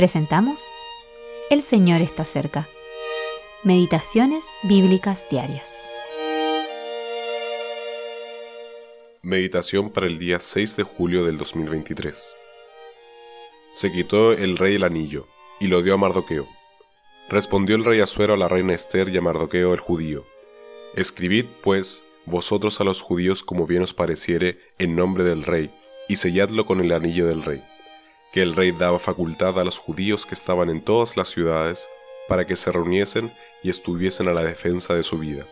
Presentamos El Señor está cerca. Meditaciones Bíblicas Diarias. Meditación para el día 6 de julio del 2023. Se quitó el rey el anillo y lo dio a Mardoqueo. Respondió el rey Asuero a la reina Esther y a Mardoqueo el judío. Escribid, pues, vosotros a los judíos como bien os pareciere en nombre del rey, y selladlo con el anillo del rey que el rey daba facultad a los judíos que estaban en todas las ciudades para que se reuniesen y estuviesen a la defensa de su vida,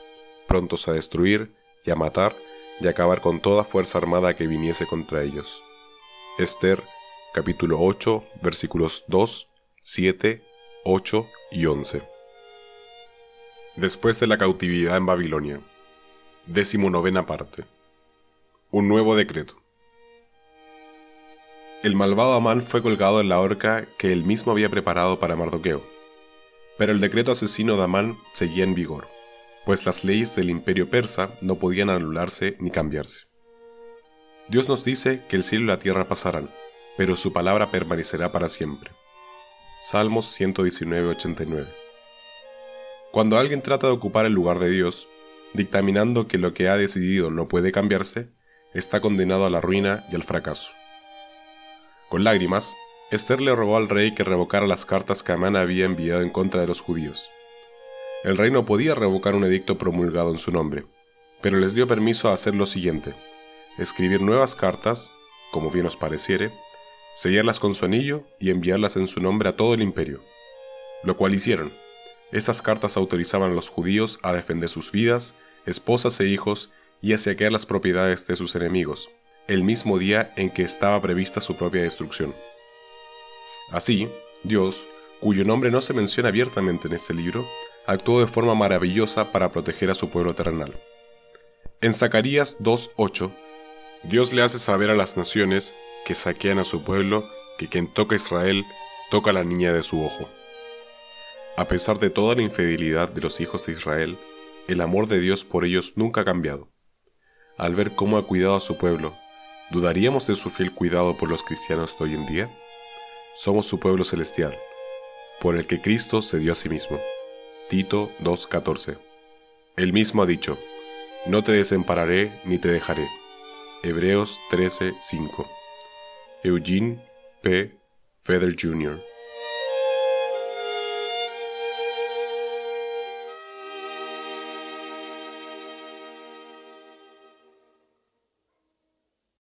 prontos a destruir y a matar y acabar con toda fuerza armada que viniese contra ellos. Esther capítulo 8 versículos 2, 7, 8 y 11. Después de la cautividad en Babilonia. Décimo novena parte. Un nuevo decreto. El malvado Amán fue colgado en la horca que él mismo había preparado para Mardoqueo. Pero el decreto asesino de Amán seguía en vigor, pues las leyes del imperio persa no podían anularse ni cambiarse. Dios nos dice que el cielo y la tierra pasarán, pero su palabra permanecerá para siempre. Salmos 119-89. Cuando alguien trata de ocupar el lugar de Dios, dictaminando que lo que ha decidido no puede cambiarse, está condenado a la ruina y al fracaso. Con lágrimas, Esther le rogó al rey que revocara las cartas que Amán había enviado en contra de los judíos. El rey no podía revocar un edicto promulgado en su nombre, pero les dio permiso a hacer lo siguiente, escribir nuevas cartas, como bien os pareciere, sellarlas con su anillo y enviarlas en su nombre a todo el imperio. Lo cual hicieron. Estas cartas autorizaban a los judíos a defender sus vidas, esposas e hijos y a saquear las propiedades de sus enemigos, el mismo día en que estaba prevista su propia destrucción. Así, Dios, cuyo nombre no se menciona abiertamente en este libro, actuó de forma maravillosa para proteger a su pueblo terrenal. En Zacarías 2.8, Dios le hace saber a las naciones que saquean a su pueblo que quien toca a Israel toca la niña de su ojo. A pesar de toda la infidelidad de los hijos de Israel, el amor de Dios por ellos nunca ha cambiado. Al ver cómo ha cuidado a su pueblo, ¿Dudaríamos de su fiel cuidado por los cristianos de hoy en día? Somos su pueblo celestial, por el que Cristo se dio a sí mismo. Tito 2.14. Él mismo ha dicho, No te desampararé ni te dejaré. Hebreos 13.5. Eugene P. Feder Jr.